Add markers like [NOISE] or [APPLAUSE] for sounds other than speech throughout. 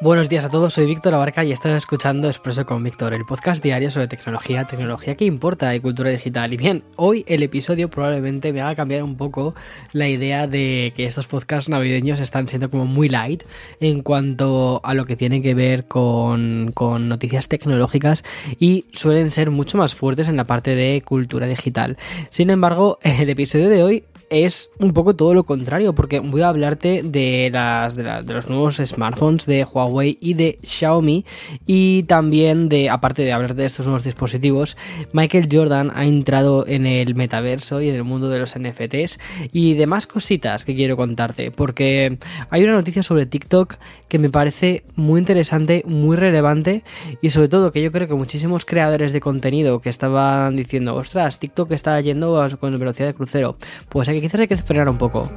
Buenos días a todos, soy Víctor Abarca y estás escuchando Expreso con Víctor, el podcast diario sobre tecnología, tecnología que importa y cultura digital. Y bien, hoy el episodio probablemente me haga cambiar un poco la idea de que estos podcasts navideños están siendo como muy light en cuanto a lo que tiene que ver con, con noticias tecnológicas y suelen ser mucho más fuertes en la parte de cultura digital. Sin embargo, [LAUGHS] el episodio de hoy es un poco todo lo contrario, porque voy a hablarte de, las, de, los nuevos smartphones de Huawei y de Xiaomi, y también de, aparte de hablar de estos nuevos dispositivos, Michael Jordan ha entrado en el metaverso y en el mundo de los NFTs y demás cositas que quiero contarte, porque hay una noticia sobre TikTok que me parece muy interesante, muy relevante, y sobre todo que yo creo que muchísimos creadores de contenido que estaban diciendo, ostras, TikTok está yendo con velocidad de crucero, pues hay quizás hay que frenar un poco.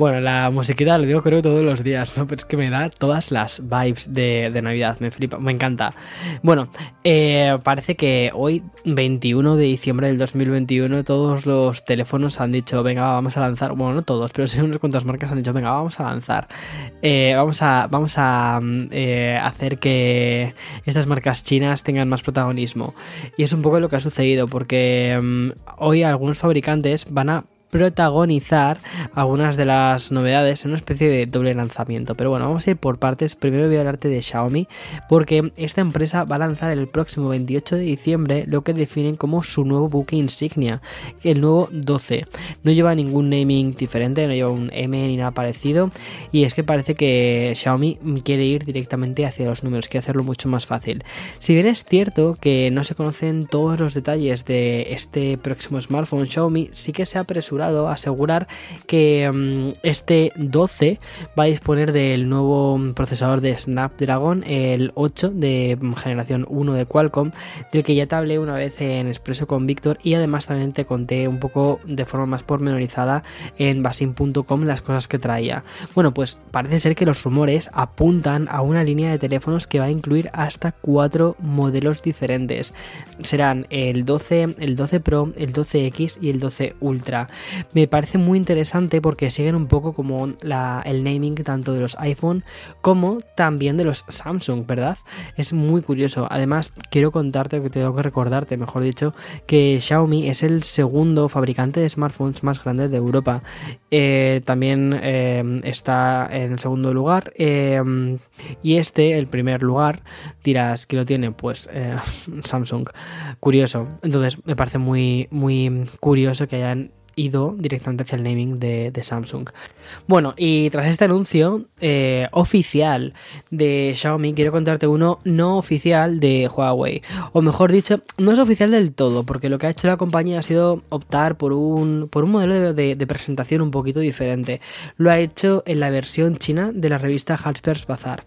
Bueno, la musiquita lo digo creo todos los días, ¿no? Pero es que me da todas las vibes de, Navidad, me flipa, me encanta. Bueno, eh, parece que hoy, 21 de diciembre del 2021, todos los teléfonos han dicho, venga, vamos a lanzar, bueno, no todos, pero sí unas cuantas marcas han dicho, venga, vamos a lanzar, eh, vamos a, vamos a eh, hacer que estas marcas chinas tengan más protagonismo. Y es un poco lo que ha sucedido, porque mm, hoy algunos fabricantes van a protagonizar algunas de las novedades en una especie de doble lanzamiento. Pero bueno, vamos a ir por partes. Primero voy a hablarte de Xiaomi, porque esta empresa va a lanzar el próximo 28 de diciembre lo que definen como su nuevo buque insignia, el nuevo 12. No lleva ningún naming diferente, no lleva un M ni nada parecido. Y es que parece que Xiaomi quiere ir directamente hacia los números, quiere hacerlo mucho más fácil. Si bien es cierto que no se conocen todos los detalles de este próximo smartphone, Xiaomi sí que se ha apresurado asegurar que mm, este 12 va a disponer del nuevo procesador de Snapdragon, el 8 de generación 1 de Qualcomm, del que ya te hablé una vez en Expreso con Víctor y además también te conté un poco de forma más pormenorizada en basin.com las cosas que traía. Bueno, pues parece ser que los rumores apuntan a una línea de teléfonos que va a incluir hasta cuatro modelos diferentes. Serán el 12, el 12 Pro, el 12X y el 12 Ultra me parece muy interesante porque siguen un poco como el naming tanto de los iPhone como también de los Samsung, ¿verdad? Es muy curioso. Además, quiero contarte, que tengo que recordarte, mejor dicho, que Xiaomi es el segundo fabricante de smartphones más grande de Europa. Eh, también eh, está en el segundo lugar. Eh, y este, el primer lugar, dirás que lo tiene, pues [LAUGHS] Samsung. Curioso. Entonces, me parece muy, muy curioso que hayan ido directamente hacia el naming de, Samsung. Bueno, y tras este anuncio eh, oficial de Xiaomi, quiero contarte uno no oficial de Huawei. O mejor dicho, no es oficial del todo, porque lo que ha hecho la compañía ha sido optar por un, por un modelo de, de presentación un poquito diferente. Lo ha hecho en la versión china de la revista Halspers Bazaar.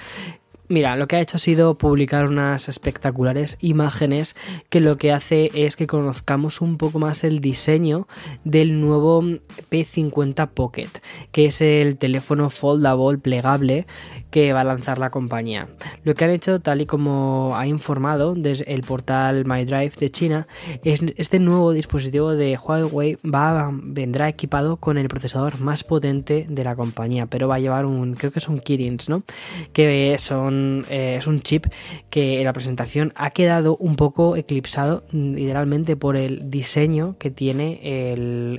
Mira, lo que ha hecho ha sido publicar unas espectaculares imágenes que lo que hace es que conozcamos un poco más el diseño del nuevo P50 Pocket, que es el teléfono foldable plegable que va a lanzar la compañía. Lo que han hecho, tal y como ha informado desde el portal MyDrive de China, es este nuevo dispositivo de Huawei va, vendrá equipado con el procesador más potente de la compañía, pero va a llevar un, creo que son Kirins, ¿no? Que son eh, es un chip que en la presentación ha quedado un poco eclipsado literalmente por el diseño que tiene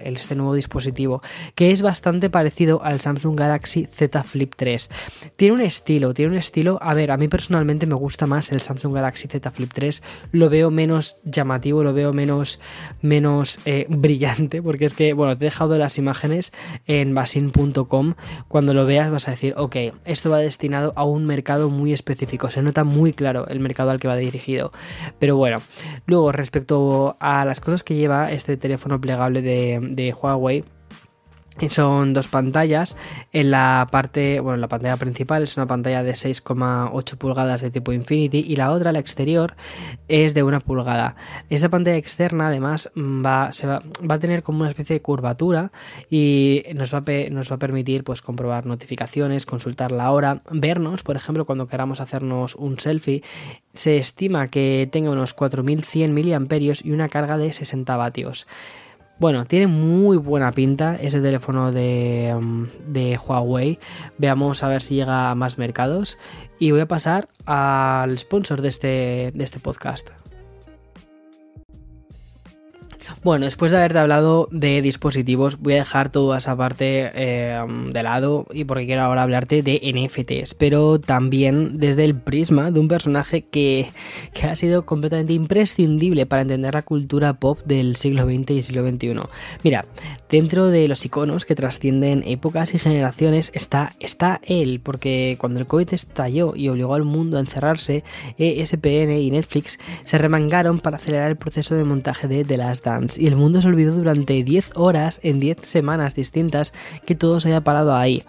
este nuevo dispositivo, que es bastante parecido al Samsung Galaxy Z Flip 3. Tiene un estilo, tiene un estilo, a ver, a mí personalmente me gusta más el Samsung Galaxy Z Flip 3, lo veo menos llamativo, lo veo menos, menos eh, brillante, porque es que, bueno, te he dejado las imágenes en basin.com, cuando lo veas vas a decir, ok, esto va destinado a un mercado muy muy específico, se nota muy claro el mercado al que va dirigido. Pero bueno, luego respecto a las cosas que lleva este teléfono plegable de, de Huawei, son dos pantallas. En la parte, bueno, la pantalla principal es una pantalla de 6,8 pulgadas de tipo Infinity y la otra, la exterior, es de una pulgada. Esta pantalla externa, además, va, se va, a tener como una especie de curvatura y nos va, a, nos va a permitir pues, comprobar notificaciones, consultar la hora, vernos, por ejemplo, cuando queramos hacernos un selfie. Se estima que tenga unos 4100 mAh y una carga de 60 vatios. Bueno, tiene muy buena pinta ese teléfono de, mm, de, Huawei. Veamos a ver si llega a más mercados. Y voy a pasar al sponsor de este, de este podcast. Bueno, después de haberte hablado de dispositivos, voy a dejar toda esa parte eh, de lado y porque quiero ahora hablarte de NFTs, pero también desde el prisma de un personaje que, que ha sido completamente imprescindible para entender la cultura pop del siglo XX y siglo XXI. Mira, dentro de los iconos que trascienden épocas y generaciones está, está él, porque cuando el COVID estalló y obligó al mundo a encerrarse, ESPN y Netflix se remangaron para acelerar el proceso de montaje de The Last Dance y el mundo se olvidó durante 10 horas en 10 semanas distintas que todo se haya parado ahí.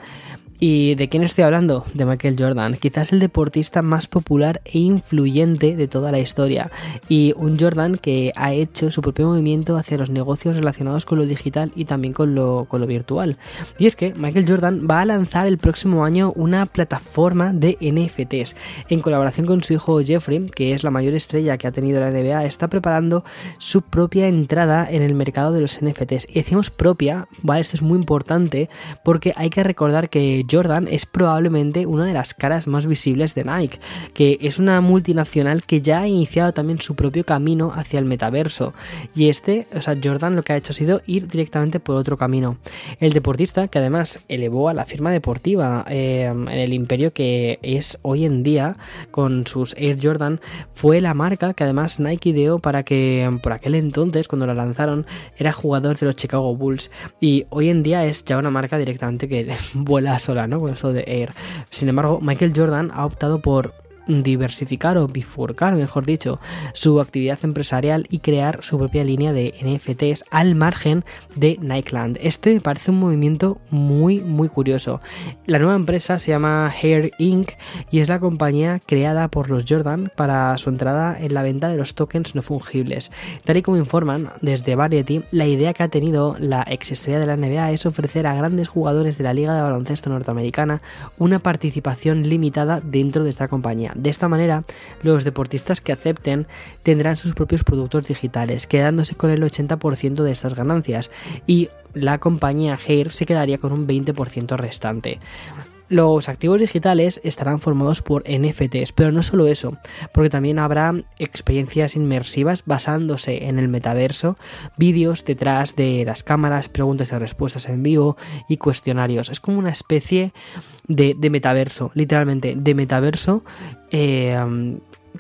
¿Y de quién estoy hablando? De Michael Jordan, quizás el deportista más popular e influyente de toda la historia. Y un Jordan que ha hecho su propio movimiento hacia los negocios relacionados con lo digital y también con lo, con lo virtual. Y es que Michael Jordan va a lanzar el próximo año una plataforma de NFTs. En colaboración con su hijo Jeffrey, que es la mayor estrella que ha tenido la NBA, está preparando su propia entrada en el mercado de los NFTs. Y decimos propia, ¿vale? Esto es muy importante porque hay que recordar que Jordan es probablemente una de las caras más visibles de Nike, que es una multinacional que ya ha iniciado también su propio camino hacia el metaverso. Y este, o sea, Jordan lo que ha hecho ha sido ir directamente por otro camino. El deportista, que además elevó a la firma deportiva eh, en el imperio que es hoy en día con sus Air Jordan, fue la marca que además Nike ideó para que por aquel entonces, cuando la lanzaron, era jugador de los Chicago Bulls. Y hoy en día es ya una marca directamente que [LAUGHS] vuela sola con eso de Air. Sin embargo, Michael Jordan ha optado por diversificar o bifurcar, mejor dicho, su actividad empresarial y crear su propia línea de NFTs al margen de Nikeland. Este me parece un movimiento muy muy curioso. La nueva empresa se llama Hair Inc. y es la compañía creada por los Jordan para su entrada en la venta de los tokens no fungibles. Tal y como informan desde Variety, la idea que ha tenido la ex estrella de la NBA es ofrecer a grandes jugadores de la Liga de Baloncesto Norteamericana una participación limitada dentro de esta compañía. De esta manera, los deportistas que acepten tendrán sus propios productos digitales, quedándose con el 80% de estas ganancias y la compañía Hair se quedaría con un 20% restante. Los activos digitales estarán formados por NFTs, pero no solo eso, porque también habrá experiencias inmersivas basándose en el metaverso, vídeos detrás de las cámaras, preguntas y respuestas en vivo y cuestionarios. Es como una especie de, metaverso, literalmente, de metaverso eh,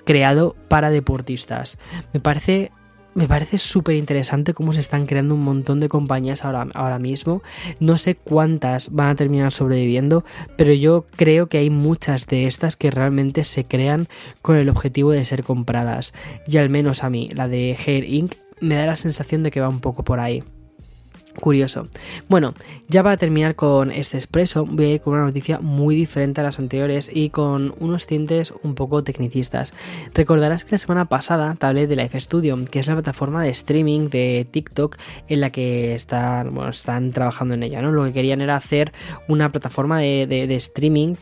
creado para deportistas. Me parece me parece súper interesante cómo se están creando un montón de compañías ahora, ahora mismo. No sé cuántas van a terminar sobreviviendo, pero yo creo que hay muchas de estas que realmente se crean con el objetivo de ser compradas. Y al menos a mí, la de Hair Inc. me da la sensación de que va un poco por ahí. Curioso. Bueno, ya para terminar con este expreso, voy a ir con una noticia muy diferente a las anteriores y con unos tintes un poco tecnicistas. Recordarás que la semana pasada te hablé de Life Studio, que es la plataforma de streaming de TikTok en la que están, trabajando en ella. ¿no? Lo que querían era hacer una plataforma de, streaming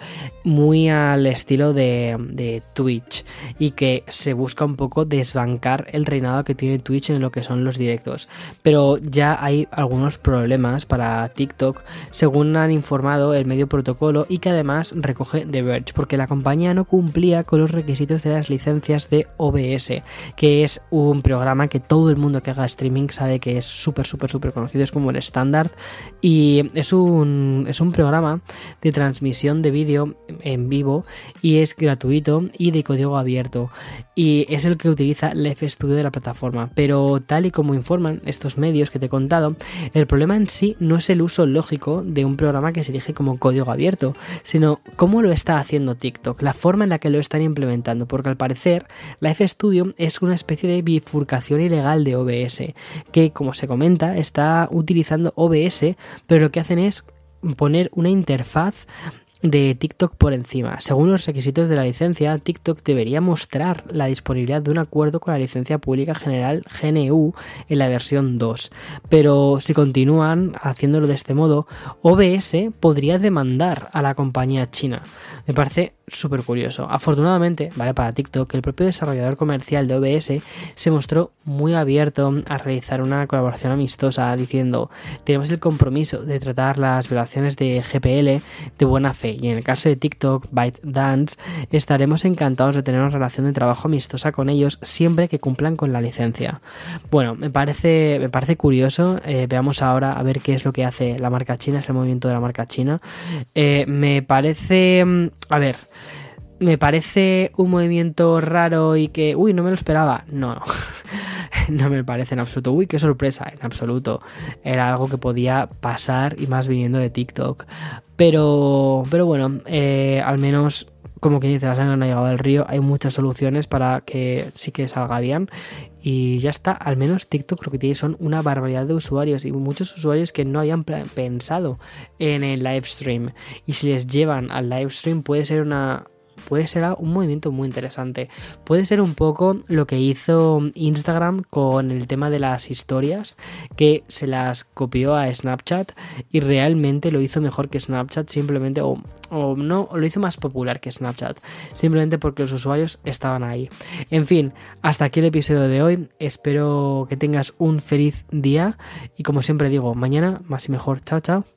muy al estilo de, de Twitch y que se busca un poco desbancar el reinado que tiene Twitch en lo que son los directos. Pero ya hay algunos problemas para TikTok, según han informado el medio protocolo y que además recoge The Verge, porque la compañía no cumplía con los requisitos de las licencias de OBS, que es un programa que todo el mundo que haga streaming sabe que es súper, súper, súper conocido, es como el estándar, y es un, es un programa de transmisión de vídeo en vivo y es gratuito y de código abierto, y es el que utiliza Left Studio de la plataforma, pero tal y como informan estos medios que te he contado, El problema en sí no es el uso lógico de un programa que se elige como código abierto, sino cómo lo está haciendo TikTok, la forma en la que lo están implementando, porque al parecer Live Studio es una especie de bifurcación ilegal de OBS, que como se comenta está utilizando OBS, pero lo que hacen es poner una interfaz de TikTok por encima. Según los requisitos de la licencia, TikTok debería mostrar la disponibilidad de un acuerdo con la licencia pública general GNU en la versión 2. Pero si continúan haciéndolo de este modo, OBS podría demandar a la compañía china. Me parece súper curioso. Afortunadamente, vale para TikTok, el propio desarrollador comercial de OBS se mostró muy abierto a realizar una colaboración amistosa diciendo tenemos el compromiso de tratar las violaciones de GPL de buena fe y en el caso de TikTok, ByteDance, estaremos encantados de tener una relación de trabajo amistosa con ellos siempre que cumplan con la licencia. Bueno, me parece, me parece curioso. Eh, veamos ahora a ver qué es lo que hace la marca china, es el movimiento de la marca china. Eh, me parece, mm, a ver, me parece un movimiento raro y que, uy, no me lo esperaba. No, [LAUGHS] no me parece en absoluto. Uy, qué sorpresa, en absoluto. Era algo que podía pasar y más viniendo de TikTok. Pero, pero bueno, eh, al menos como quien dice, la sangre no ha llegado al río, hay muchas soluciones para que sí que salga bien. Y ya está, al menos TikTok lo que tiene son una barbaridad de usuarios y muchos usuarios que no habían pensado en el live stream. Y si les llevan al live stream puede ser una, puede ser un movimiento muy interesante. Puede ser un poco lo que hizo Instagram con el tema de las historias, que se las copió a Snapchat y realmente lo hizo mejor que Snapchat, simplemente, o, o no, lo hizo más popular que Snapchat, simplemente porque los usuarios estaban ahí. En fin, hasta aquí el episodio de hoy. Espero que tengas un feliz día y como siempre digo, mañana más y mejor. Chao, chao.